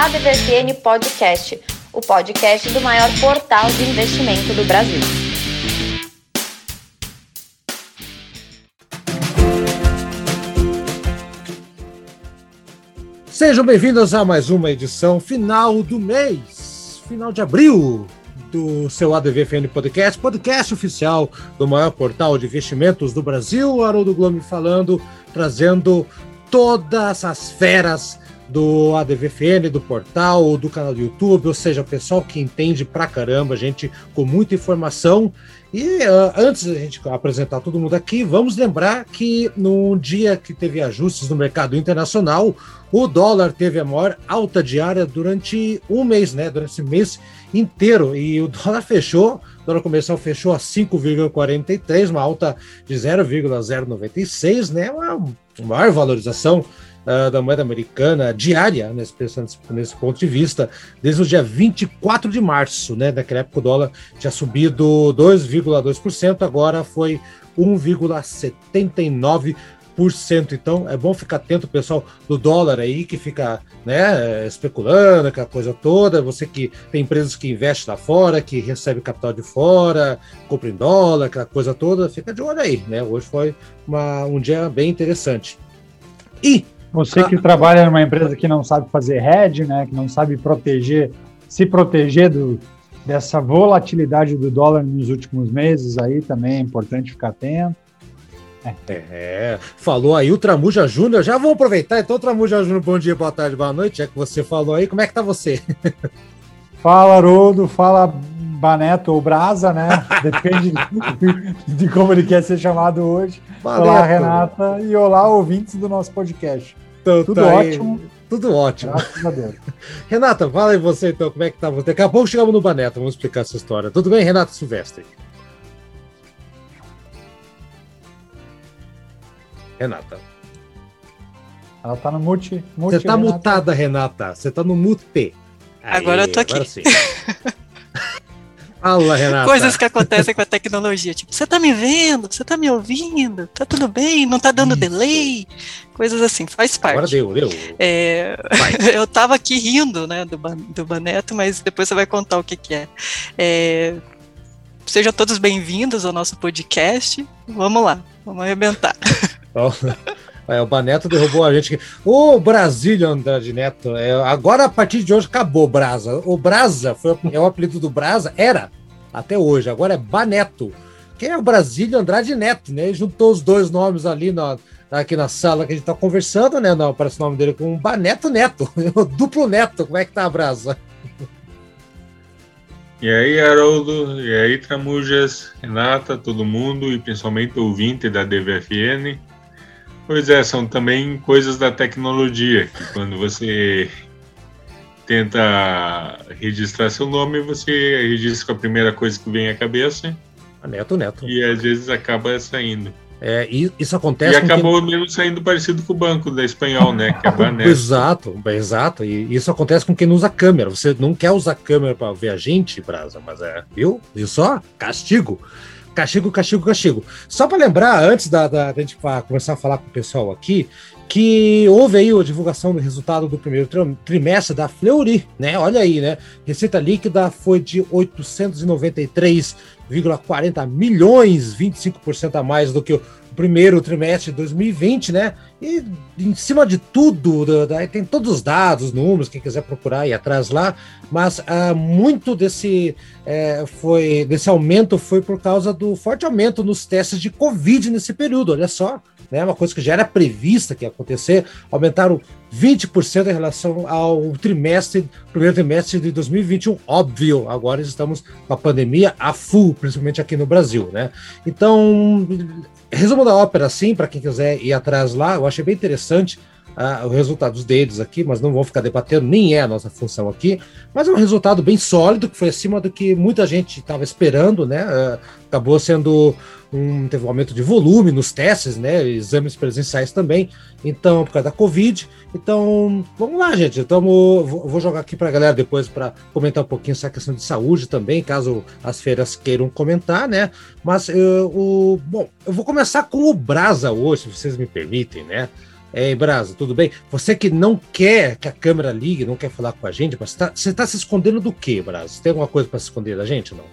ADVFN Podcast, o podcast do maior portal de investimento do Brasil. Sejam bem-vindos a mais uma edição final do mês, final de abril, do seu ADVFN Podcast, podcast oficial do maior portal de investimentos do Brasil, Haroldo Globo falando, trazendo todas as feras do ADVFN, do portal, do canal do YouTube, ou seja, o pessoal que entende pra caramba, gente com muita informação. E uh, antes da gente apresentar todo mundo aqui, vamos lembrar que no dia que teve ajustes no mercado internacional, o dólar teve a maior alta diária durante um mês, né? Durante esse mês inteiro. E o dólar fechou, o dólar comercial fechou a 5,43, uma alta de 0,096, né? Uma maior valorização uh, da moeda americana diária, nesse, nesse ponto de vista, desde o dia 24 de março, né? Naquela época o dólar tinha subido 2,2%, agora foi 1,79%. Então é bom ficar atento, pessoal, do dólar aí, que fica né, especulando, aquela coisa toda. Você que tem empresas que investem lá fora, que recebe capital de fora, compra em dólar, aquela coisa toda, fica de olho aí, né? Hoje foi uma, um dia bem interessante. E você que trabalha numa empresa que não sabe fazer hedge, né, que não sabe proteger, se proteger do, dessa volatilidade do dólar nos últimos meses, aí também é importante ficar atento. É. é, falou aí o Tramuja Júnior. Já vou aproveitar, então, Tramuja Júnior, bom dia, boa tarde, boa noite. É que você falou aí, como é que tá você? Fala, Haroldo, fala Baneto ou Brasa, né? Depende de como ele quer ser chamado hoje. Baneto. Olá, Renata, e olá, ouvintes do nosso podcast. Então, Tudo tá ótimo. Aí. Tudo ótimo. Renata, fala aí você então, como é que tá você? Daqui a pouco chegamos no Baneto, vamos explicar essa história. Tudo bem, Renata Silvestre? Renata. Ela tá no mute. mute você tá Renata. mutada, Renata. Você tá no mute. Agora eu tô aqui. Fala, Renata. Coisas que acontecem com a tecnologia. Tipo, você tá me vendo? Você tá me ouvindo? Tá tudo bem? Não tá dando delay? Coisas assim, faz parte. Agora deu, deu. É, eu tava aqui rindo, né, do, do Baneto, mas depois você vai contar o que que é. é sejam todos bem-vindos ao nosso podcast. Vamos lá, vamos arrebentar. É, o Baneto derrubou a gente. O Brasília Andrade Neto. É, agora, a partir de hoje, acabou o Brasa. O Brasa foi, é o apelido do Brasa, era até hoje. Agora é Baneto. Quem é o Brasília Andrade Neto, né? Ele juntou os dois nomes ali na, aqui na sala que a gente tá conversando, né? Não, aparece o nome dele com Baneto Neto. o duplo Neto. Como é que tá a Brasa? E aí, Haroldo, e aí, Tramujas, Renata, todo mundo, e principalmente o ouvinte da DVFN. Pois é, são também coisas da tecnologia, que quando você tenta registrar seu nome, você registra com a primeira coisa que vem à cabeça. Neto, neto. E às vezes acaba saindo. É, isso acontece. E acabou quem... mesmo saindo parecido com o banco da espanhol, né? Que é exato, exato. E isso acontece com quem não usa câmera. Você não quer usar câmera para ver a gente, Brasa, mas é, viu? Viu só? Castigo. Castigo, castigo, castigo. Só para lembrar, antes da, da, da gente começar a falar com o pessoal aqui, que houve aí a divulgação do resultado do primeiro trimestre da Fleury, né? Olha aí, né? Receita líquida foi de 893,40 milhões, 25% a mais do que o primeiro trimestre de 2020, né? E em cima de tudo, tem todos os dados, números, quem quiser procurar aí atrás lá, mas uh, muito desse, é, foi, desse aumento foi por causa do forte aumento nos testes de Covid nesse período, olha só, né? Uma coisa que já era prevista que ia acontecer, aumentaram 20% em relação ao trimestre, primeiro trimestre de 2021, óbvio, agora estamos com a pandemia a full, principalmente aqui no Brasil, né? Então, Resumo da ópera, assim, para quem quiser ir atrás lá, eu achei bem interessante uh, os resultados deles aqui, mas não vou ficar debatendo, nem é a nossa função aqui. Mas é um resultado bem sólido, que foi acima do que muita gente estava esperando, né? Uh, acabou sendo um, teve um aumento de volume nos testes, né? Exames presenciais também. Então, por causa da Covid. Então, vamos lá, gente. Tamo, vou jogar aqui para a galera depois para comentar um pouquinho essa questão de saúde também, caso as feiras queiram comentar, né? Mas eu, o, bom, eu vou começar com o Brasa hoje, se vocês me permitem, né? Ei, Brasa, tudo bem? Você que não quer que a câmera ligue, não quer falar com a gente, mas tá, você está se escondendo do quê, Brasa? Tem alguma coisa para se esconder da gente, não?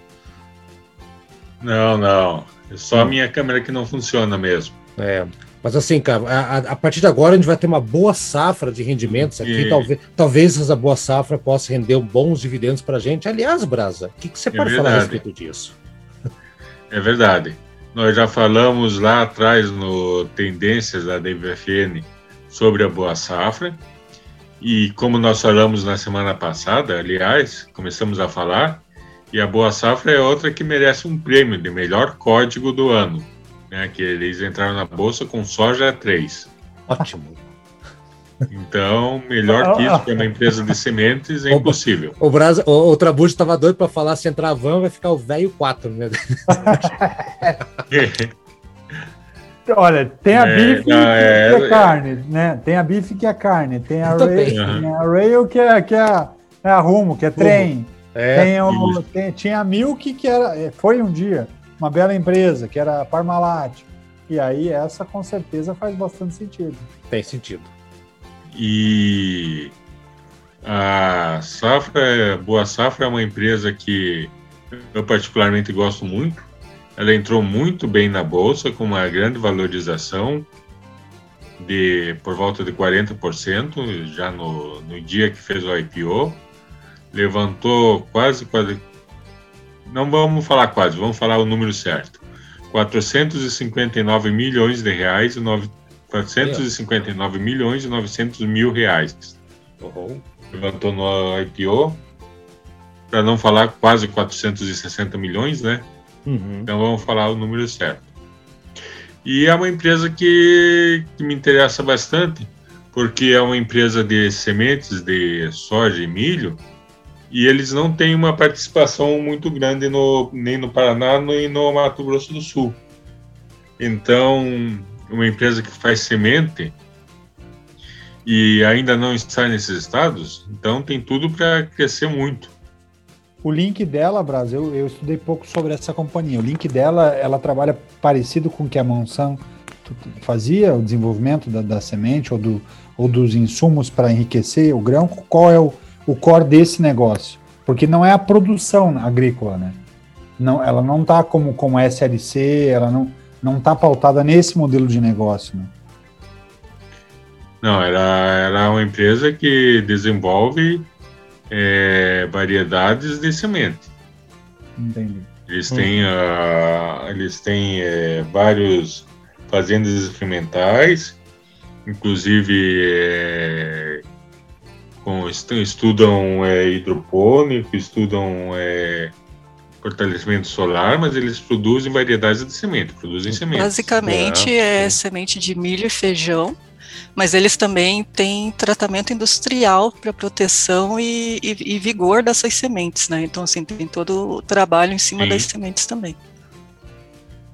Não, não. É só a minha câmera que não funciona mesmo. É. Mas assim, cara, a, a, partir de agora a gente vai ter uma boa safra de rendimentos aqui. E... Talvez, talvez essa boa safra possa render bons dividendos para a gente. Aliás, Brasa, o que, que você é pode verdade. falar a respeito disso? É verdade. Nós já falamos lá atrás no Tendências da DVFN sobre a boa safra. E como nós falamos na semana passada, aliás, começamos a falar, e a boa safra é outra que merece um prêmio de melhor código do ano, né? Que eles entraram na bolsa com soja 3. Ótimo. Então, melhor que isso para uma empresa de sementes é impossível. O, Brasa, o, o Trabujo estava doido para falar se entrar van vai ficar o velho 4, né? Olha, tem a é, bife não, é, que é, é carne, né? Tem a bife que é carne, tem a, rail, uhum. tem a rail que é, que é, é a rumo, que é trem. É, tem o, tem, tinha a Milk que era, é, foi um dia uma bela empresa, que era a Parmalat. E aí essa com certeza faz bastante sentido. Tem sentido. E a Safra, Boa Safra é uma empresa que eu particularmente gosto muito. Ela entrou muito bem na bolsa com uma grande valorização de por volta de 40% já no, no dia que fez o IPO. Levantou quase, quase não vamos falar quase, vamos falar o número certo. 459 milhões de reais e 459 milhões e 900 mil reais. Uhum. Levantou no IPO, para não falar quase 460 milhões, né? Uhum. Então vamos falar o número certo. E é uma empresa que, que me interessa bastante, porque é uma empresa de sementes de soja e milho, e eles não têm uma participação muito grande no, nem no Paraná nem no Mato Grosso do Sul. Então, uma empresa que faz semente e ainda não está nesses estados, então tem tudo para crescer muito. O link dela, Brasil, eu, eu, estudei pouco sobre essa companhia. O link dela, ela trabalha parecido com o que a Monsanto fazia, o desenvolvimento da, da semente ou, do, ou dos insumos para enriquecer o grão. Qual é o, o core desse negócio? Porque não é a produção agrícola, né? Não, ela não está como, como SLC, ela não não está pautada nesse modelo de negócio, né? Não, ela é uma empresa que desenvolve é, variedades de semente. Entendi. Eles têm, uh, eles têm é, vários fazendas experimentais, inclusive é, com, estudam é, hidropônico, estudam é, fortalecimento solar, mas eles produzem variedades de semente, produzem sementes. Basicamente é, é semente de milho e feijão, mas eles também têm tratamento industrial para proteção e, e, e, vigor dessas sementes, né? Então, assim, tem todo o trabalho em cima Sim. das sementes também.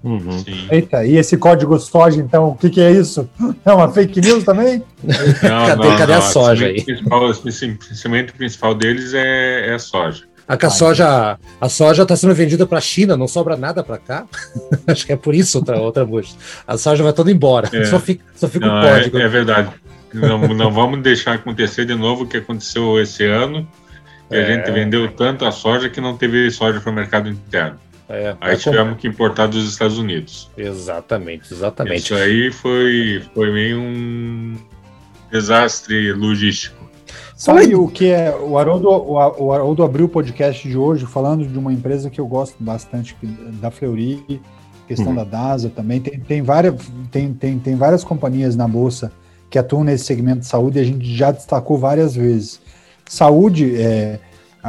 Uhum. Eita, e esse código soja, então, o que, que, é isso? É uma fake news também? Não, cadê, não, cadê não, a soja aí? Principal, semente principal deles é, é a soja. A, a soja, a soja está sendo vendida para a China, não sobra nada para cá. Acho que é por isso outra outra bucha. A soja vai toda embora, é. só fica, só fica não, o código. É, é verdade. Não, não vamos deixar acontecer de novo o que aconteceu esse ano. Que é. a gente vendeu tanto a soja que não teve soja para o mercado interno. É, aí tivemos que importar dos Estados Unidos. Exatamente, exatamente. Isso aí foi, foi meio um desastre logístico. Sabe o que é? O Haroldo, o Haroldo abriu o podcast de hoje falando de uma empresa que eu gosto bastante, da Fleury, questão uhum. da DASA também. Tem, tem, várias, tem, tem, tem várias companhias na Bolsa que atuam nesse segmento de saúde e a gente já destacou várias vezes. Saúde, é,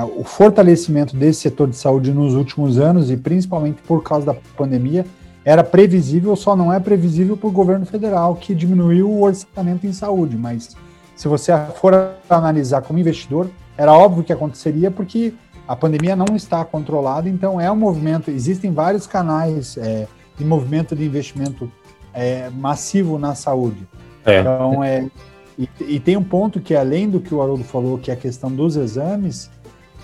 o fortalecimento desse setor de saúde nos últimos anos e principalmente por causa da pandemia era previsível, só não é previsível para o governo federal que diminuiu o orçamento em saúde, mas se você for analisar como investidor, era óbvio que aconteceria porque a pandemia não está controlada, então é um movimento, existem vários canais é, de movimento de investimento é, massivo na saúde. É. Então, é, e, e, tem um ponto que, além do que o Haroldo falou, que é a questão dos exames,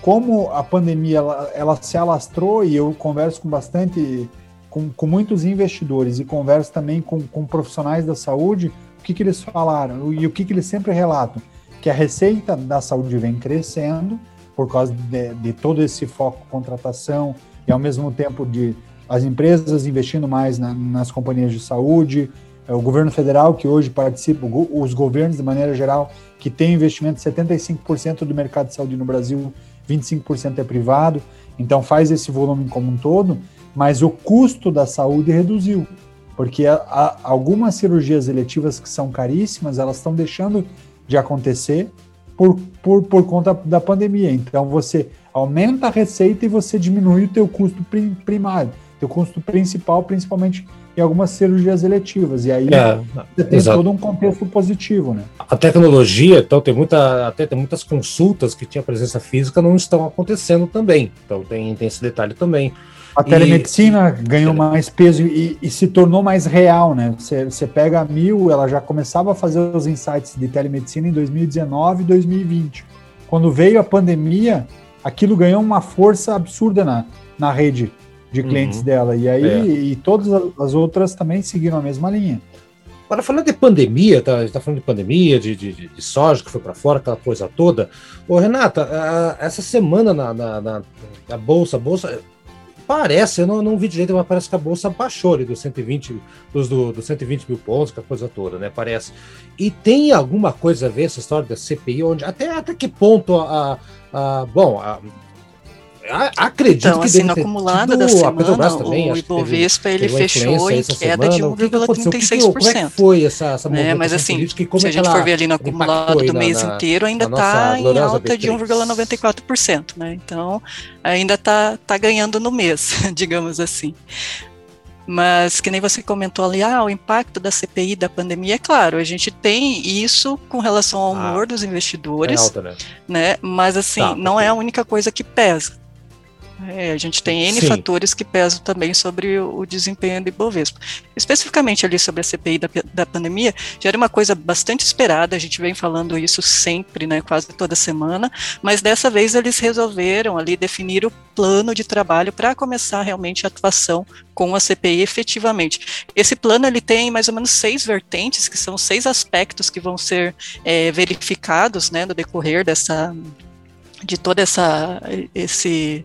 como a pandemia ela, ela se alastrou, e eu converso com bastante, com, com muitos investidores e converso também com, com profissionais da saúde, o que, que eles falaram e o que, que eles sempre relatam? Que a receita da saúde vem crescendo por causa de, de todo esse foco contratação e ao mesmo tempo de as empresas investindo mais na, nas companhias de saúde, é o governo federal que hoje participa, os governos de maneira geral que tem investimento 75% do mercado de saúde no Brasil, 25% é privado, então faz esse volume como um todo, mas o custo da saúde reduziu, porque a, a, algumas cirurgias eletivas que são caríssimas, elas estão deixando de acontecer por, por, por conta da pandemia. Então você aumenta a receita e você diminui o teu custo primário, teu custo principal, principalmente algumas cirurgias eletivas. E aí é, você tem exato. todo um contexto positivo, né? A tecnologia, então, tem muita, até tem muitas consultas que tinha presença física não estão acontecendo também. Então tem, tem esse detalhe também. A telemedicina e, ganhou mais peso e, e, se tornou mais real, né? Você, você pega a Mil, ela já começava a fazer os insights de telemedicina em 2019 e 2020. Quando veio a pandemia, aquilo ganhou uma força absurda na, na rede de clientes uhum. dela. E aí, é. e todas as outras também seguiram a mesma linha. Agora, falando de pandemia, tá, a gente tá falando de pandemia, de, de, de soja que foi para fora, aquela coisa toda. Ô, Renata, a, essa semana na, na, na, na, Bolsa, Bolsa, parece, eu não, não vi direito, mas parece que a Bolsa baixou ali dos 120, dos, do, dos 120 mil pontos, aquela coisa toda, né? Parece. E tem alguma coisa a ver essa história da CPI, onde até, até que ponto a. a bom, a, acredito então, que assim, no acumulado da semana, também, o Ibovespa ele fechou em queda de 1,36%. Como é que foi essa, essa é, Mas assim, se a gente for ver ali no acumulado do mês na, inteiro, ainda está em alta de 1,94%, né? Então, ainda está tá ganhando no mês, digamos assim. Mas que nem você comentou ali, ah, o impacto da CPI da pandemia, é claro, a gente tem isso com relação ao humor ah, dos investidores, é alta, né? né? Mas assim, tá, não é a única coisa que pesa. É, a gente tem N Sim. fatores que pesam também sobre o, desempenho do Ibovespa. Especificamente ali sobre a CPI da, da pandemia, já era uma coisa bastante esperada, a gente vem falando isso sempre, né, quase toda semana, mas dessa vez eles resolveram ali definir o plano de trabalho para começar realmente a atuação com a CPI efetivamente. Esse plano ele tem mais ou menos seis vertentes, que são seis aspectos que vão ser é, verificados né, no decorrer dessa de toda essa esse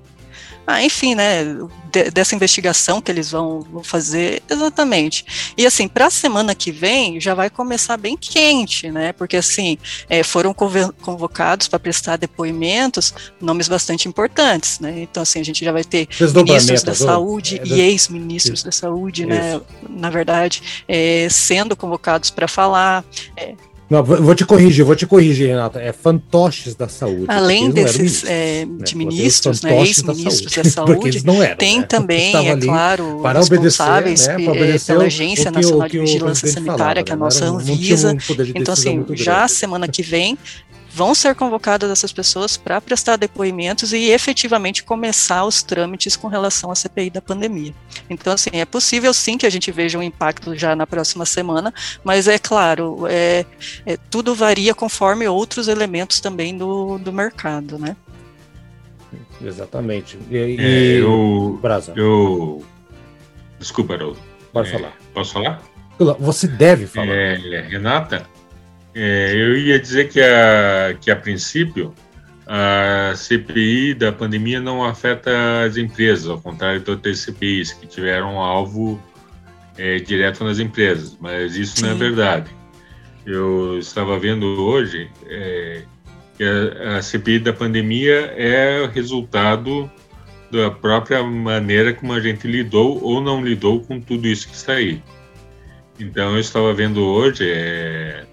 ah, enfim, né, de, dessa investigação que eles vão, vão, fazer, exatamente. E assim, para a semana que vem já vai começar bem quente, né, porque assim, é, foram convocados para prestar depoimentos nomes bastante importantes, né, então assim, a gente já vai ter ministros da saúde é, e ex-ministros da saúde, né, na verdade, é, sendo convocados para falar, é, não, vou te corrigir, vou te corrigir, Renata. É fantoches da saúde. Além desses é, né? de ministros, né, ex-ministros da saúde, da saúde tem né? também, é claro, para responsáveis obedecer, né, para pela Agência Nacional de Vigilância Sanitária, falava, que é a nossa Anvisa. Um então, assim, já semana que vem vão ser convocadas essas pessoas para prestar depoimentos e efetivamente começar os trâmites com relação à CPI da pandemia. Então, assim, é possível sim que a gente veja um impacto já na próxima semana, mas é claro, é, é tudo varia conforme outros elementos também do, do mercado, né? Exatamente. E, e... É, eu, Brasa. eu. Desculpa, Haroldo. Pode é, falar. Posso falar? Você deve falar. É, Renata, é, eu ia dizer que a, que a princípio a CPI da pandemia não afeta as empresas, ao contrário de outras CPIs que tiveram alvo é, direto nas empresas, mas isso Sim. não é verdade. Eu estava vendo hoje é, que a, a CPI da pandemia é resultado da própria maneira como a gente lidou ou não lidou com tudo isso que está aí. Então, eu estava vendo hoje, é,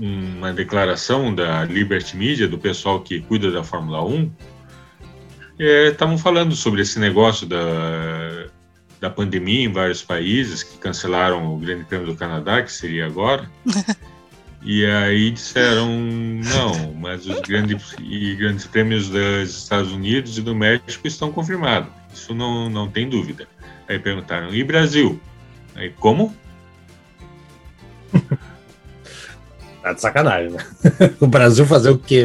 uma declaração da Liberty Media, do pessoal que cuida da Fórmula 1, estavam é, falando sobre esse negócio da, da pandemia em vários países que cancelaram o Grande Prêmio do Canadá, que seria agora. e aí disseram, não, mas os grandes, e grandes prêmios dos Estados Unidos e do México estão confirmados. Isso não, não tem dúvida. Aí perguntaram, e Brasil? Aí, como? Tá de sacanagem, né? o Brasil fazer o quê?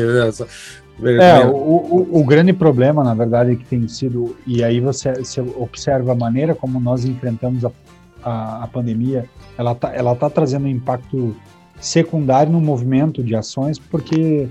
É, o, o, o, grande problema, na verdade, que tem sido, e aí você, você observa a maneira como nós enfrentamos a, a, a pandemia ela está ela tá trazendo um impacto secundário no movimento de ações, porque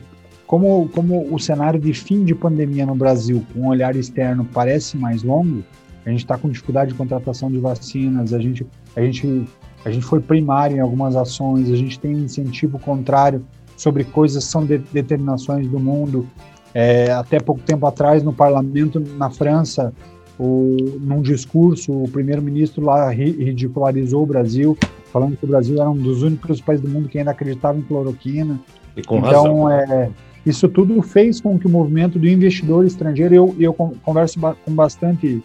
como, como o cenário de fim de pandemia no Brasil, com um olhar externo, parece mais longo, a gente está com dificuldade de contratação de vacinas, a gente, a, gente, a gente foi primário em algumas ações, a gente tem um incentivo contrário sobre coisas que são de, determinações do mundo. É, até pouco tempo atrás, no parlamento na França, o, num discurso, o primeiro-ministro lá ridicularizou o Brasil, falando que o Brasil era um dos únicos países do mundo que ainda acreditava em cloroquina. E com então, razão. É, isso tudo fez com que o movimento do investidor estrangeiro, eu, eu converso com bastante,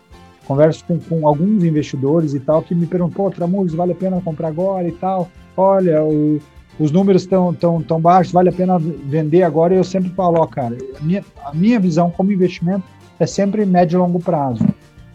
converso com, com alguns investidores e tal, que me perguntam, pô, Tramujas, vale a pena comprar agora e tal? Olha, o, os números estão tão, tão baixos, vale a pena vender agora? E eu sempre falo, ó, cara, a minha, a minha visão como investimento é sempre médio e longo prazo.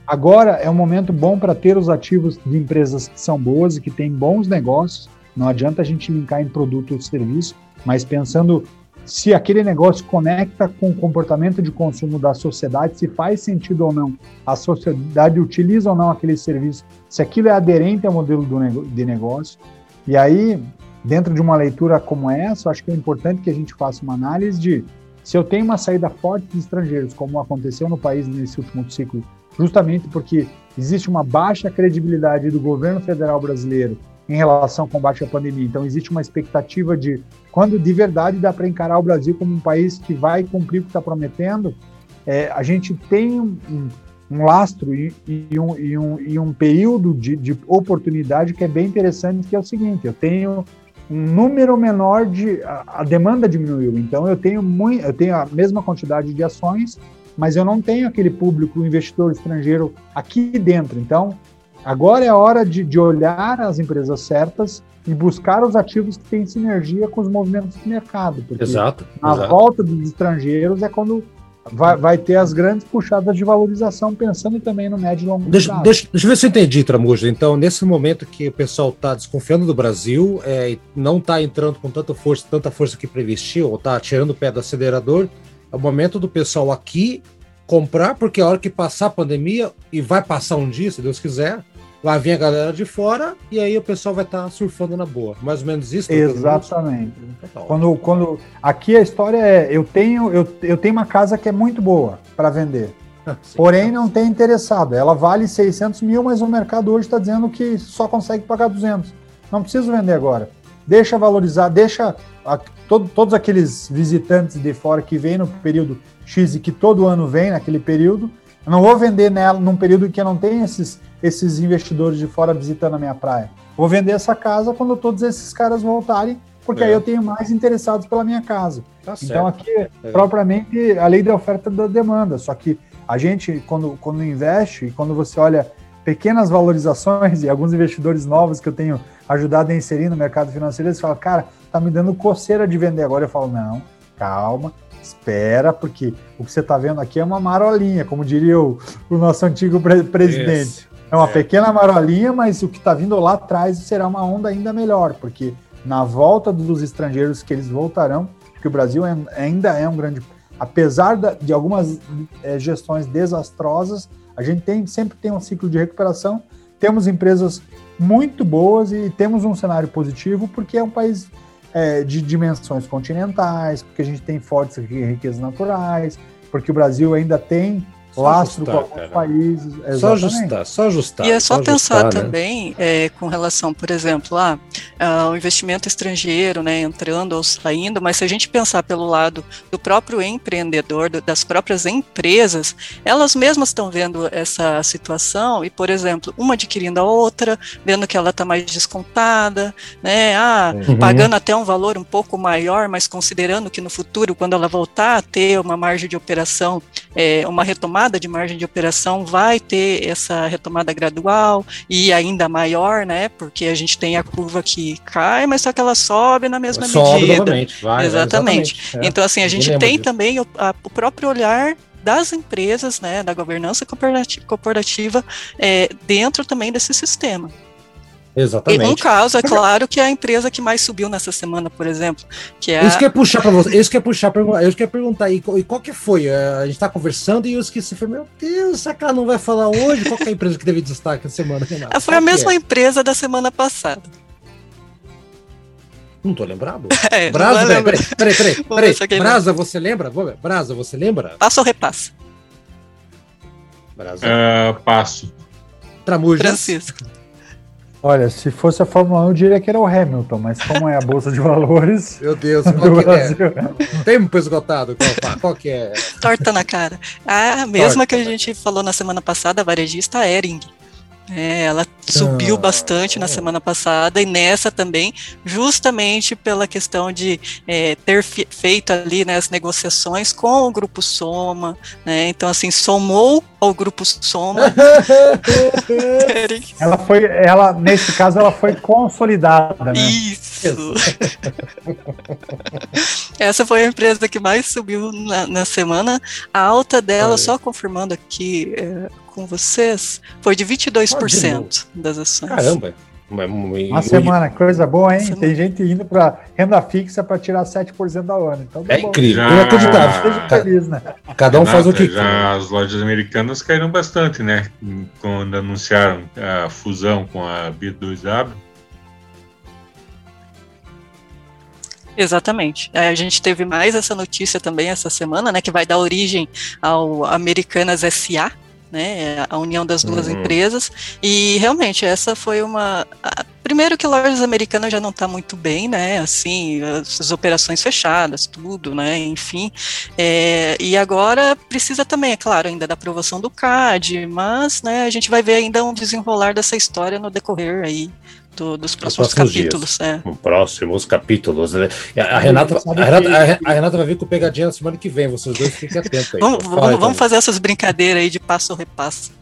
Agora é um momento bom para ter os ativos de empresas que são boas e que têm bons negócios. Não adianta a gente linkar em produto ou serviço, mas pensando se aquele negócio conecta com o comportamento de consumo da sociedade, se faz sentido ou não, a sociedade utiliza ou não aquele serviço, se aquilo é aderente ao modelo de negócio. E aí, dentro de uma leitura como essa, acho que é importante que a gente faça uma análise de se eu tenho uma saída forte de estrangeiros, como aconteceu no país nesse último ciclo, justamente porque existe uma baixa credibilidade do governo federal brasileiro em relação ao combate à pandemia. Então, existe uma expectativa de quando de verdade dá para encarar o Brasil como um país que vai cumprir o que está prometendo. É, a gente tem um, um lastro e, e, um, e, um, e, um, período de, de, oportunidade que é bem interessante, que é o seguinte: eu tenho um número menor de. A, a demanda diminuiu, então eu tenho, muito, eu tenho a mesma quantidade de ações, mas eu não tenho aquele público, investidor estrangeiro aqui dentro. Então, Agora é a hora de, de olhar as empresas certas e buscar os ativos que têm sinergia com os movimentos do mercado. Porque exato. A exato. volta dos estrangeiros é quando vai, vai ter as grandes puxadas de valorização, pensando também no médio e longo deixa, prazo. Deixa, deixa eu ver se eu entendi, Tramuja. Então, nesse momento que o pessoal está desconfiando do Brasil, é, não está entrando com tanta força, tanta força que prevestiu, ou está tirando o pé do acelerador, é o momento do pessoal aqui comprar, porque a hora que passar a pandemia, e vai passar um dia, se Deus quiser, Lá vem a galera de fora e aí o pessoal vai estar tá surfando na boa. Mais ou menos isso? Exatamente. Quando, quando aqui a história é, eu tenho eu, eu tenho uma casa que é muito boa para vender. Sim, Porém, não tem interessado. Ela vale 600 mil, mas o mercado hoje está dizendo que só consegue pagar 200. Não preciso vender agora. Deixa valorizar, deixa a, todo, todos aqueles visitantes de fora que vêm no período X e que todo ano vem naquele período. Eu não vou vender nela num período que não tenho esses esses investidores de fora visitando a minha praia. Vou vender essa casa quando todos esses caras voltarem, porque é. aí eu tenho mais interessados pela minha casa. Tá então aqui é. propriamente a lei da oferta e da demanda. Só que a gente quando quando investe e quando você olha pequenas valorizações e alguns investidores novos que eu tenho ajudado a inserir no mercado financeiro, eles falam, cara, tá me dando coceira de vender agora. Eu falo, não, calma, espera, porque o que você está vendo aqui é uma marolinha, como diria o, o nosso antigo pre presidente. É uma é. pequena marolinha, mas o que está vindo lá atrás será uma onda ainda melhor, porque na volta dos estrangeiros que eles voltarão, que o Brasil é, ainda é um grande. Apesar de algumas é, gestões desastrosas, a gente tem, sempre tem um ciclo de recuperação, temos empresas muito boas e temos um cenário positivo, porque é um país é, de dimensões continentais, porque a gente tem fortes riquezas naturais, porque o Brasil ainda tem lastro ajustar, com alguns cara. países. Exatamente. Só ajustar, só ajustar. E é só, só pensar ajustar, né? também é, com relação, por exemplo, lá, ah, o investimento estrangeiro, né, entrando ou saindo, mas se a gente pensar pelo lado do próprio empreendedor, do, das próprias empresas, elas mesmas estão vendo essa situação e, por exemplo, uma adquirindo a outra, vendo que ela está mais descontada, né, ah, uhum. pagando até um valor um pouco maior, mas considerando que no futuro, quando ela voltar a ter uma margem de operação, é, uma retomada retomada de margem de operação vai ter essa retomada gradual e ainda maior, né? Porque a gente tem a curva que cai, mas só que ela sobe na mesma sobe medida. Novamente, vai, exatamente. exatamente. É. Então, assim, a gente tem disso. também o, a, o próprio olhar das empresas, né, da governança corporativa, é, dentro também desse sistema. Exatamente. E um caso, é claro, que é a empresa que mais subiu nessa semana, por exemplo. Que é Isso que é puxar para você, isso que é puxar, eu quero perguntar aí, e qual que foi? É, a gente tá conversando e eu esqueci, falei, meu Deus, será que ela não vai falar hoje? Qual que é a empresa que teve destaque essa semana, Renato? Foi a mesma é? empresa da semana passada. Não tô lembrado. É, Brasa, peraí, peraí, peraí, peraí, peraí. Brasa, você lembra? Brasa, você lembra? Passa ou repassa? Brasa. Uh, passo. Tramujas. Francisco. Olha, se fosse a Fórmula 1, eu diria que era o Hamilton, mas como é a Bolsa de Valores. Meu Deus, qual que é? Tempo esgotado, qual, qual que é? Torta na cara. A mesma Torta. que a gente falou na semana passada, a varejista Ering. É, ela subiu ah, bastante na semana passada e nessa também, justamente pela questão de é, ter feito ali né, as negociações com o grupo Soma, né? Então assim somou ao grupo Soma. ela foi, ela nesse caso ela foi consolidada. Né? Isso. Essa foi a empresa que mais subiu na, na semana. A alta dela, só confirmando aqui. É, com vocês foi de 22% das ações. Caramba! Uma semana, coisa boa, hein? Tem gente indo para renda fixa para tirar 7% ao ano. Então, tá é bom. incrível, já... inacreditável. Feliz, né? Cada um Renata, faz o que já As lojas americanas caíram bastante, né? Quando anunciaram a fusão com a B2W. Exatamente. É, a gente teve mais essa notícia também essa semana, né? Que vai dar origem ao Americanas SA, né, a união das duas uhum. empresas, e realmente essa foi uma... Primeiro que lojas americanas já não está muito bem, né, assim, as operações fechadas, tudo, né, enfim, é, e agora precisa também, é claro, ainda da aprovação do CAD, mas, né, a gente vai ver ainda um desenrolar dessa história no decorrer aí do, dos próximos capítulos. É. Próximos capítulos. Né? A, Renata, a, Renata, a, Renata, vai vir com pegadinha na semana que vem. Vocês dois fiquem atentos aí. vamos, vamos, vamos fazer essas brincadeiras aí de passo ou repasso.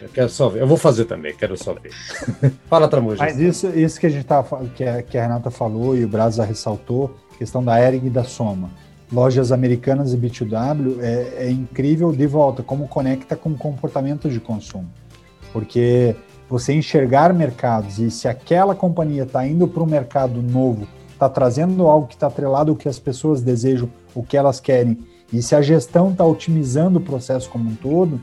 Eu quero só ver. Eu vou fazer também, quero só ver. Fala, Tramuja. Mas isso, isso que a gente tava, que a, que a Renata falou e o Brasa ressaltou, questão da Ering e da Soma. Lojas americanas e B2W é, é incrível de volta como conecta com o comportamento de consumo. Porque você enxergar mercados e se aquela companhia está indo para um mercado novo, está trazendo algo que está atrelado ao que as pessoas desejam, o que elas querem, e se a gestão está otimizando o processo como um todo,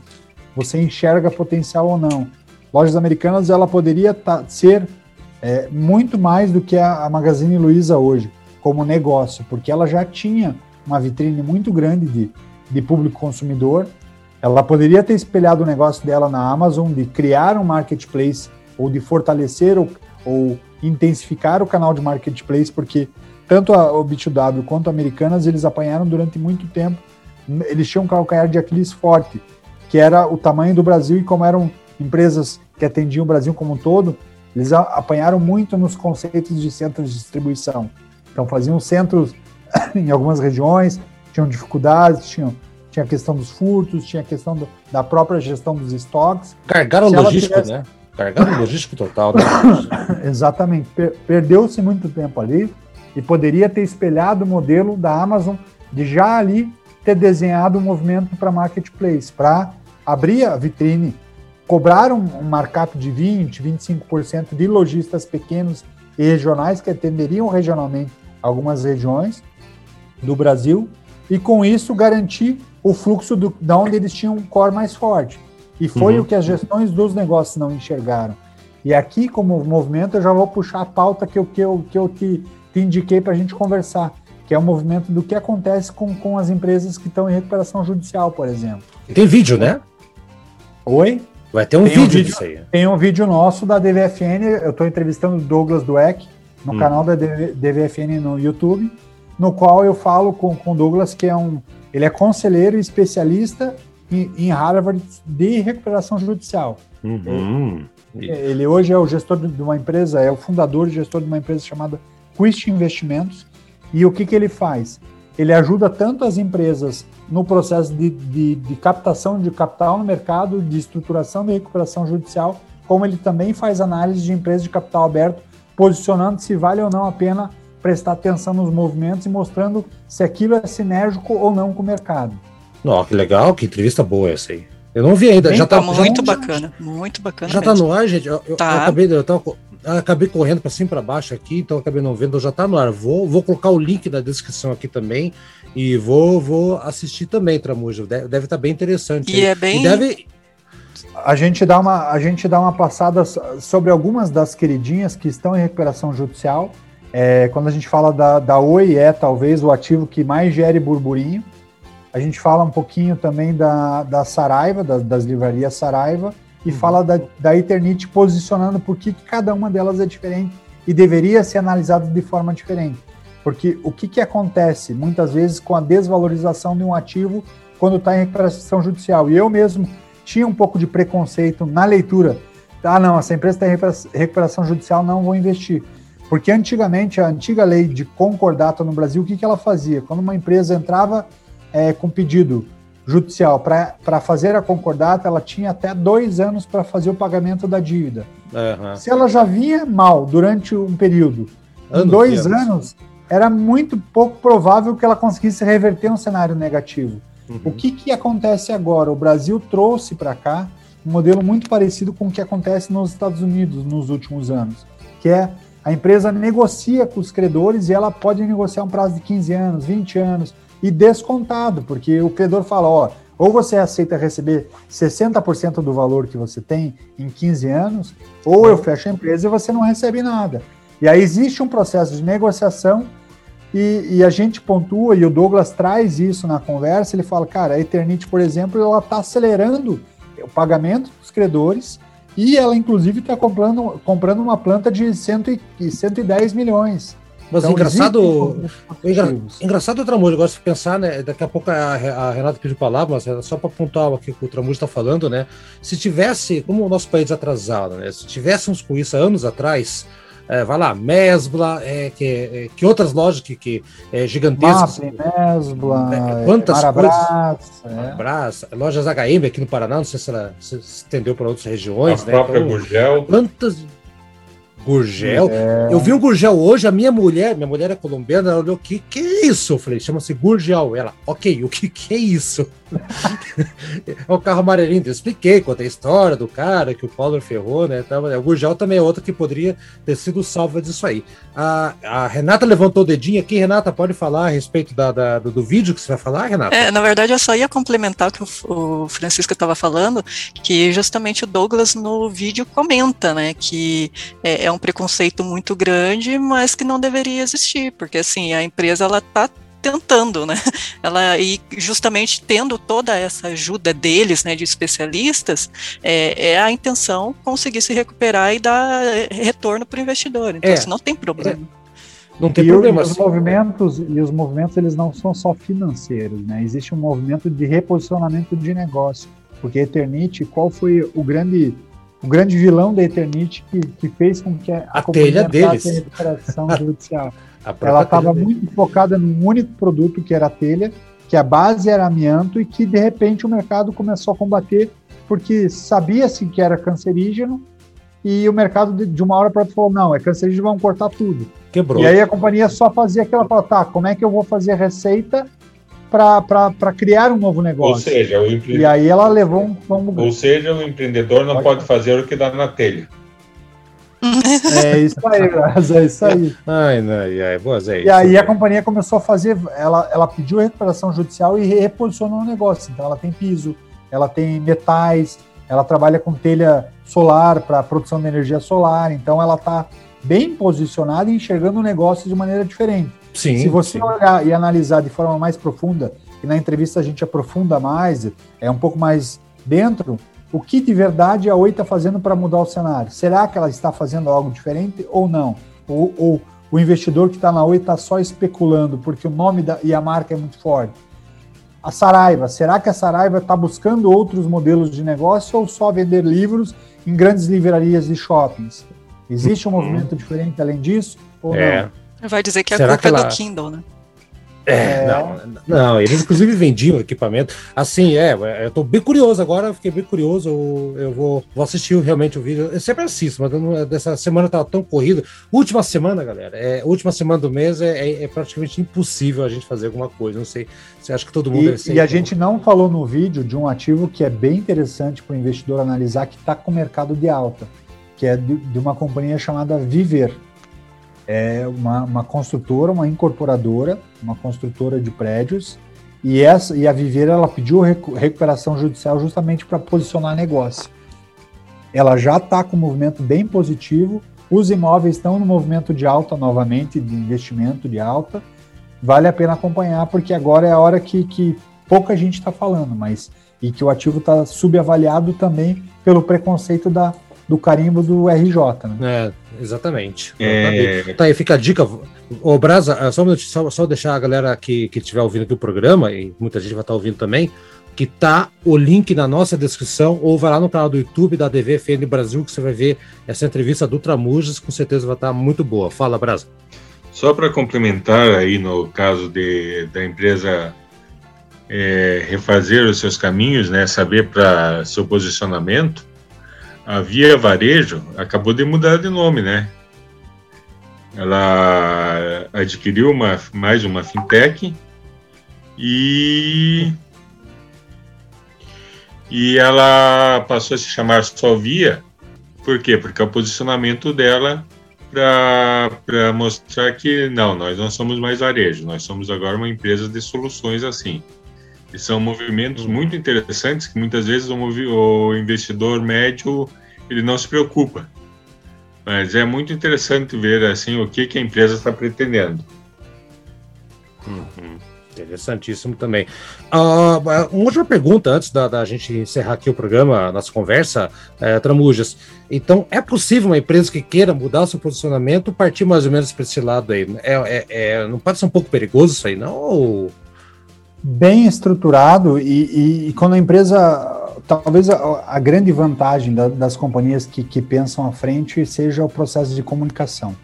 você enxerga potencial ou não. Lojas americanas ela poderia tá, ser é, muito mais do que a, a Magazine Luiza hoje como negócio, porque ela já tinha uma vitrine muito grande de, de público consumidor ela poderia ter espelhado o negócio dela na Amazon de criar um marketplace ou de fortalecer ou, ou intensificar o canal de marketplace, porque tanto a, o B2W quanto a Americanas eles apanharam durante muito tempo. Eles tinham um calcanhar de Aquiles forte, que era o tamanho do Brasil e como eram empresas que atendiam o Brasil como um todo, eles apanharam muito nos conceitos de centros de distribuição. Então faziam centros em algumas regiões, tinham dificuldades, tinham tinha a questão dos furtos, tinha a questão do, da própria gestão dos estoques. Carregaram logístico, tivesse... né? Carregaram logístico total. Né? Exatamente. Per Perdeu-se muito tempo ali e poderia ter espelhado o modelo da Amazon de já ali ter desenhado um movimento para marketplace, para abrir a vitrine, cobrar um, um markup de 20, 25% de lojistas pequenos e regionais que atenderiam regionalmente algumas regiões do Brasil e com isso garantir o fluxo do, da onde eles tinham um core mais forte. E foi uhum. o que as gestões dos negócios não enxergaram. E aqui, como movimento, eu já vou puxar a pauta que eu, que eu, que eu te, te indiquei para a gente conversar, que é o movimento do que acontece com, com as empresas que estão em recuperação judicial, por exemplo. Tem vídeo, né? Oi? Vai ter um tem vídeo, um vídeo disso aí. Tem um vídeo nosso da DVFN, eu estou entrevistando o Douglas Dueck no hum. canal da DVFN no YouTube, no qual eu falo com o Douglas, que é um ele é conselheiro e especialista em, em Harvard de recuperação judicial. Uhum. Ele hoje é o gestor de uma empresa, é o fundador e gestor de uma empresa chamada Quist Investimentos. E o que, que ele faz? Ele ajuda tanto as empresas no processo de, de, de captação de capital no mercado, de estruturação de recuperação judicial, como ele também faz análise de empresas de capital aberto, posicionando se vale ou não a pena prestar atenção nos movimentos e mostrando se aquilo é sinérgico ou não com o mercado. Ó, que legal, que entrevista boa essa aí. Eu não vi ainda, Bem, já tá, muito já, bacana, muito bacana. Já mesmo. tá no ar, gente. Eu, tá. eu, acabei de, eu tava, acabei correndo para cima para baixo aqui, então acabei não vendo, já está no ar. Vou, vou colocar o link na descrição aqui também e vou, vou assistir também, Tramujo. Deve estar tá bem interessante. E aí. é bem. E deve... A gente, dá uma, a gente dá uma passada sobre algumas das queridinhas que estão em recuperação judicial. É, quando a gente fala da, da Oi, é talvez o ativo que mais gere burburinho. A gente fala um pouquinho também da, da Saraiva, da, das livrarias Saraiva, e uhum. fala da, da Eternit posicionando por que cada uma delas é diferente e deveria ser analisada de forma diferente. Porque o que, que acontece muitas vezes com a desvalorização de um ativo quando está em recuperação judicial? E eu mesmo tinha um pouco de preconceito na leitura. Ah, não, essa empresa está em recuperação judicial, não vou investir. Porque antigamente, a antiga lei de concordata no Brasil, o que, que ela fazia? Quando uma empresa entrava é, com pedido judicial para fazer a concordata, ela tinha até dois anos para fazer o pagamento da dívida. Uhum. Se ela já vinha mal durante um período, em dois anos. anos, era muito pouco provável que ela conseguisse reverter um cenário negativo. Uhum. O que, que acontece agora? O Brasil trouxe para cá um modelo muito parecido com o que acontece nos Estados Unidos nos últimos anos, que é a empresa negocia com os credores e ela pode negociar um prazo de 15 anos, 20 anos, e descontado, porque o credor fala, ó, ou você aceita receber 60% do valor que você tem em 15 anos, ou eu fecho a empresa e você não recebe nada. E aí existe um processo de negociação e, e, a gente pontua, e o Douglas traz isso na conversa, ele fala, cara, a Eternity, por exemplo, ela está acelerando o pagamento dos credores e ela, inclusive, está comprando, comprando uma planta de 100 e 110 milhões. Mas então, engraçado, engra, engraçado o Tramujo, eu gosto de pensar, né? Daqui a pouco a, a Renata pediu palavra, mas só para pontuar aqui o que o Tramujo está falando, né? Se tivesse, como o nosso país é atrasado, né? Se tivéssemos com isso há anos atrás, é, vai lá, Mesbla, é, que, é, que outras lojas que, que é, gigantescas. Map, Mesbla, é, quantas Marabras, coisas. É. lojas HM aqui no Paraná, não sei se ela se estendeu para outras regiões. A né? própria então, Gurgel. Quantas Gurgel. É. Eu vi o Gurgel hoje, a minha mulher, minha mulher é colombiana, ela olhou, o que, que é isso? Eu falei, chama-se Gurgel. Ela, ok, o que, que é isso? é o carro amarelinho. Eu expliquei, contei a história do cara que o Paulo ferrou, né? Então, o Gurgel também é outro que poderia ter sido salva disso aí. A, a, Renata levantou o dedinho aqui. Renata, pode falar a respeito da, da do, do, vídeo que você vai falar, Renata? É, na verdade, eu só ia complementar o que o, o Francisco estava falando, que justamente o Douglas no vídeo comenta, né, que é, é um preconceito muito grande, mas que não deveria existir, porque assim, a empresa ela está tentando, né? Ela e justamente tendo toda essa ajuda deles, né, de especialistas, é, é a intenção conseguir se recuperar e dar é, retorno para o investidor. Então, é, assim, não tem problema. É. Não tem e problema. Os movimentos e os movimentos eles não são só financeiros, né? Existe um movimento de reposicionamento de negócio, porque a Eternit, qual foi o grande o grande vilão da Eternit que, que fez com que a, a, a telha deles. a recuperação judicial. Ela estava muito focada num único produto, que era a telha, que a base era amianto e que, de repente, o mercado começou a combater porque sabia-se que era cancerígeno e o mercado, de uma hora para outra, falou, não, é cancerígeno, vamos cortar tudo. Quebrou. E aí a companhia só fazia aquela, falou, tá, como é que eu vou fazer receita para criar um novo negócio. Ou seja, o empre... E aí ela levou um, um... Ou seja, o empreendedor não pode, pode fazer o que dá na telha. É isso aí, Braz, é isso aí. Ai, não, ai, boas, é e aí a companhia começou a fazer, ela, ela pediu recuperação judicial e reposicionou o negócio. Então ela tem piso, ela tem metais, ela trabalha com telha solar para produção de energia solar, então ela está bem posicionada e enxergando o negócio de maneira diferente. Sim, Se você sim. olhar e analisar de forma mais profunda, e na entrevista a gente aprofunda mais, é um pouco mais dentro, o que de verdade a Oi está fazendo para mudar o cenário? Será que ela está fazendo algo diferente ou não? Ou, ou o investidor que está na Oi está só especulando porque o nome da, e a marca é muito forte? A Saraiva, será que a Saraiva está buscando outros modelos de negócio ou só vender livros em grandes livrarias de shoppings? Existe um uhum. movimento diferente além disso ou é. não? Vai dizer que a culpa é do Kindle, né? É, é, não, não, eles inclusive vendiam equipamento. Assim, é, é, eu tô bem curioso agora, fiquei bem curioso. Eu vou, vou assistir realmente o vídeo. Eu sempre assisto, mas não, dessa semana tava tão corrido. Última semana, galera, é, última semana do mês é, é, é, praticamente impossível a gente fazer alguma coisa. Não sei, você acha que todo mundo E, e a gente não falou no vídeo de um ativo que é bem interessante para o investidor analisar, que está com o mercado de alta, que é de, de uma companhia chamada Viver. É uma, uma construtora, uma incorporadora, uma construtora de prédios, e, essa, e a Viver ela pediu recuperação judicial justamente para posicionar negócio. Ela já está com um movimento bem positivo, os imóveis estão no movimento de alta novamente, de investimento de alta. Vale a pena acompanhar, porque agora é a hora que, que pouca gente está falando, mas e que o ativo está subavaliado também pelo preconceito da, do carimbo do RJ. Né? É, exatamente. É... Tá aí, fica a dica. Ô, Brasa, só, um só, só deixar a galera que estiver ouvindo aqui o programa, e muita gente vai estar tá ouvindo também, que tá o link na nossa descrição, ou vai lá no canal do YouTube da DVFN Brasil, que você vai ver essa entrevista do Tramujas, com certeza vai estar tá muito boa. Fala, Brasa. Só para complementar aí no caso de, da empresa é, refazer os seus caminhos, né, saber para seu posicionamento, a Via Varejo acabou de mudar de nome, né? Ela adquiriu uma, mais uma fintech e e ela passou a se chamar só Via. Por quê? Porque é o posicionamento dela para mostrar que não, nós não somos mais varejo, nós somos agora uma empresa de soluções assim. E são movimentos muito interessantes que muitas vezes o, o investidor médio ele não se preocupa. Mas é muito interessante ver assim o que, que a empresa está pretendendo. Uhum. Interessantíssimo também. Uh, uma última pergunta antes da, da, gente encerrar aqui o programa, nossa conversa, é, Tramujas. Então, é possível uma empresa que queira mudar seu posicionamento partir mais ou menos para esse lado aí? É, é, é, não pode ser um pouco perigoso isso aí, não? Ou bem estruturado e, e, e, quando a empresa, talvez a, a grande vantagem da, das companhias que, que pensam à frente seja o processo de comunicação.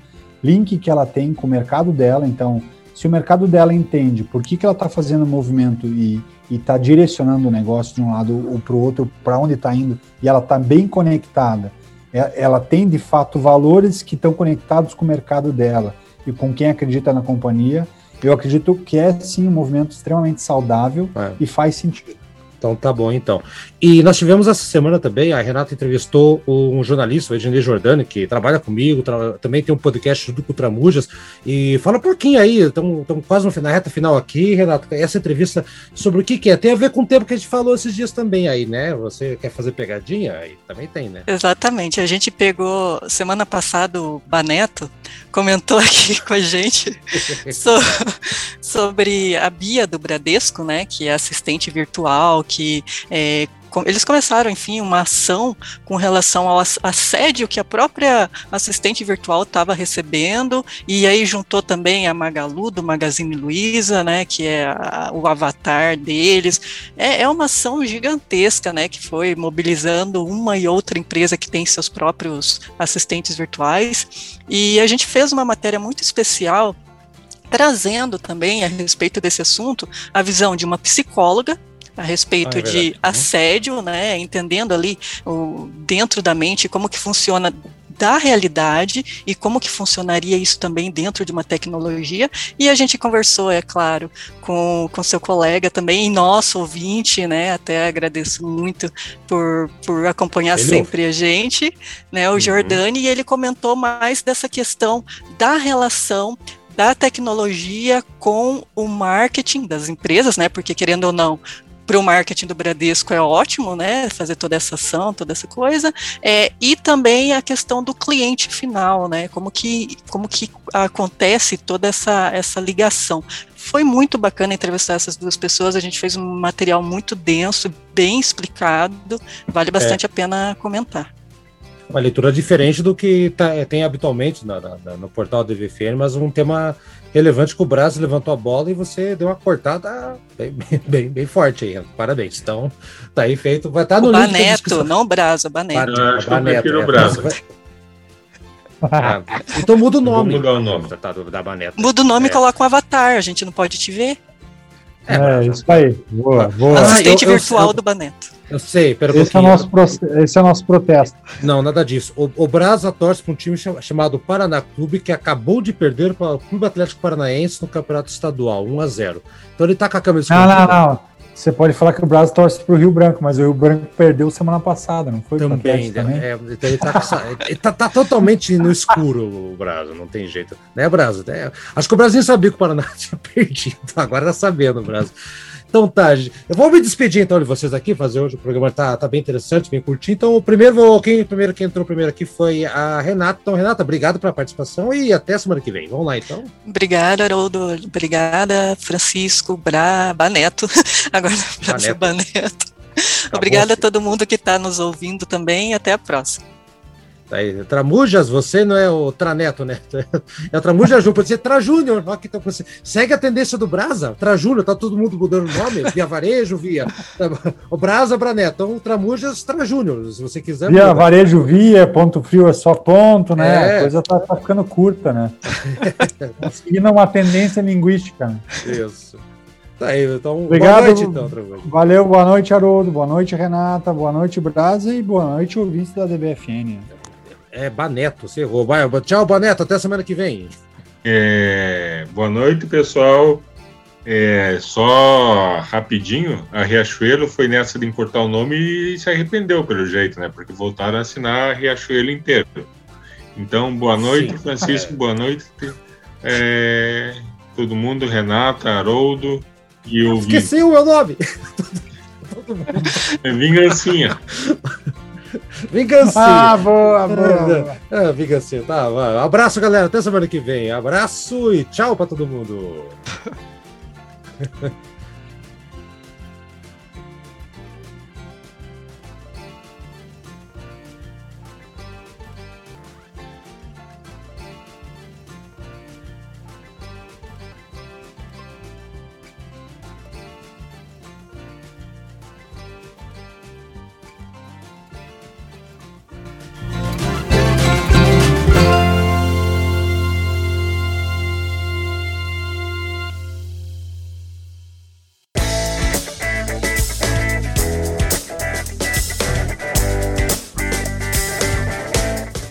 Link que ela tem com o mercado dela, então, se o mercado dela entende por que, que ela está fazendo movimento e está direcionando o negócio de um lado ou para o outro, para onde está indo, e ela está bem conectada, é, ela tem de fato valores que estão conectados com o mercado dela e com quem acredita na companhia, eu acredito que é sim um movimento extremamente saudável é. e faz sentido. Então tá bom, então. E nós tivemos essa semana também, a Renata entrevistou um jornalista, o Ednei Jordani, que trabalha comigo, tra também tem um podcast junto com o Tramujas, e fala um pouquinho aí, estamos quase no, na reta final aqui, Renata, essa entrevista sobre o que, que é, tem a ver com o tempo que a gente falou esses dias também aí, né? Você quer fazer pegadinha? Aí também tem, né? Exatamente, a gente pegou, semana passada, o Baneto comentou aqui com a gente so, sobre a Bia do Bradesco, né, que é assistente virtual, que é, eles começaram, enfim, uma ação com relação ao assédio que a própria assistente virtual estava recebendo, e aí juntou também a Magalu, do Magazine Luiza, né, que é a, o avatar deles. É, é, uma ação gigantesca, né, que foi mobilizando uma e outra empresa que tem seus próprios assistentes virtuais, e a gente fez uma matéria muito especial trazendo também a respeito desse assunto a visão de uma psicóloga a respeito ah, é de uhum. assédio, né, entendendo ali o, dentro da mente como que funciona da realidade e como que funcionaria isso também dentro de uma tecnologia. E a gente conversou, é claro, com, com seu colega também, e nosso ouvinte, né? Até agradeço muito por, por acompanhar ele sempre ouve. a gente, né? O uhum. Jordani, e ele comentou mais dessa questão da relação da tecnologia com o marketing das empresas, né? Porque querendo ou não, para o marketing do Bradesco é ótimo, né? Fazer toda essa ação, toda essa coisa. É, e também a questão do cliente final, né? Como que, como que acontece toda essa, essa ligação. Foi muito bacana entrevistar essas duas pessoas. A gente fez um material muito denso, bem explicado. Vale bastante é. a pena comentar uma leitura diferente do que tá, tem habitualmente na, na, no portal do DVFN, mas um tema relevante que o Brasil levantou a bola e você deu uma cortada bem, bem, bem forte aí. Parabéns. Então, tá aí feito. Vai estar tá no o Baneto, não o Brazo, Baneto. Acho Baneto, que eu prefiro o Brazo. Ah, então muda o nome. Vou mudar o nome. Tá, da Baneto. Muda o nome é. e coloca um avatar, a gente não pode te ver. É, é isso aí. Boa, boa. Assistente ah, eu, virtual eu, do Baneto. Eu sei, pera esse, é nosso esse é o nosso protesto. Não, nada disso. O, o Brasa torce para um time chamado Paraná Clube, que acabou de perder para o Clube Atlético Paranaense no Campeonato Estadual, 1 a 0 Então ele tá com a camisa Não, não, não. Você pode falar que o Brasil torce pro Rio Branco, mas o Rio Branco perdeu semana passada, não foi? Também, também? É, então ele, tá, ele tá, tá, totalmente no escuro, o Brasil, não tem jeito. Né, Brasil? É, acho que o Brasil sabia que o Paraná tinha perdido, agora tá sabendo, Brasil. Então tá, eu vou me despedir então de vocês aqui, fazer hoje o programa tá, tá bem interessante, bem curtinho. Então, o primeiro, quem primeiro que entrou primeiro aqui foi a Renata. Então, Renata, obrigado pela participação e até semana que vem. Vamos lá então. Obrigada, Haroldo. Obrigada, Francisco, Bra, Baneto. Agora, Baneto. Baneto. Obrigada a todo mundo que está nos ouvindo também e até a próxima. Tá aí, Tramujas, você não é o Traneto, né? É o Tramujas Júnior, pode ser Trajúnior. Então, segue a tendência do Brasa, Trajúnior, tá todo mundo mudando o nome, via Varejo, via o Brasa, Braneto. Então, Tramujas, Trajúnior, se você quiser. Via mudar. Varejo, via, ponto frio é só ponto, né? É. A coisa tá, tá, ficando curta, né? Seguindo uma tendência linguística. Né? Isso. Tá aí, então, Obrigado, boa noite, então, Tramujas. Valeu, boa noite, Haroldo, boa noite, Renata, boa noite, Brasa, e boa noite, ouvintes da DBFN. É Baneto, você errou. Vai, tchau, Baneto, até semana que vem. É, boa noite, pessoal. É, só rapidinho, a Riachuelo foi nessa de encurtar o nome e se arrependeu pelo jeito, né? Porque voltaram a assinar a Riachuelo inteiro. Então, boa noite, Sim. Francisco, boa noite. É, todo mundo, Renata, Haroldo e o. Esqueci o meu nome! É vingancinha. Vingancinha. Ah, boa, boa. É, vingancinha. Tá, vai. Abraço, galera. Até semana que vem. Abraço e tchau pra todo mundo.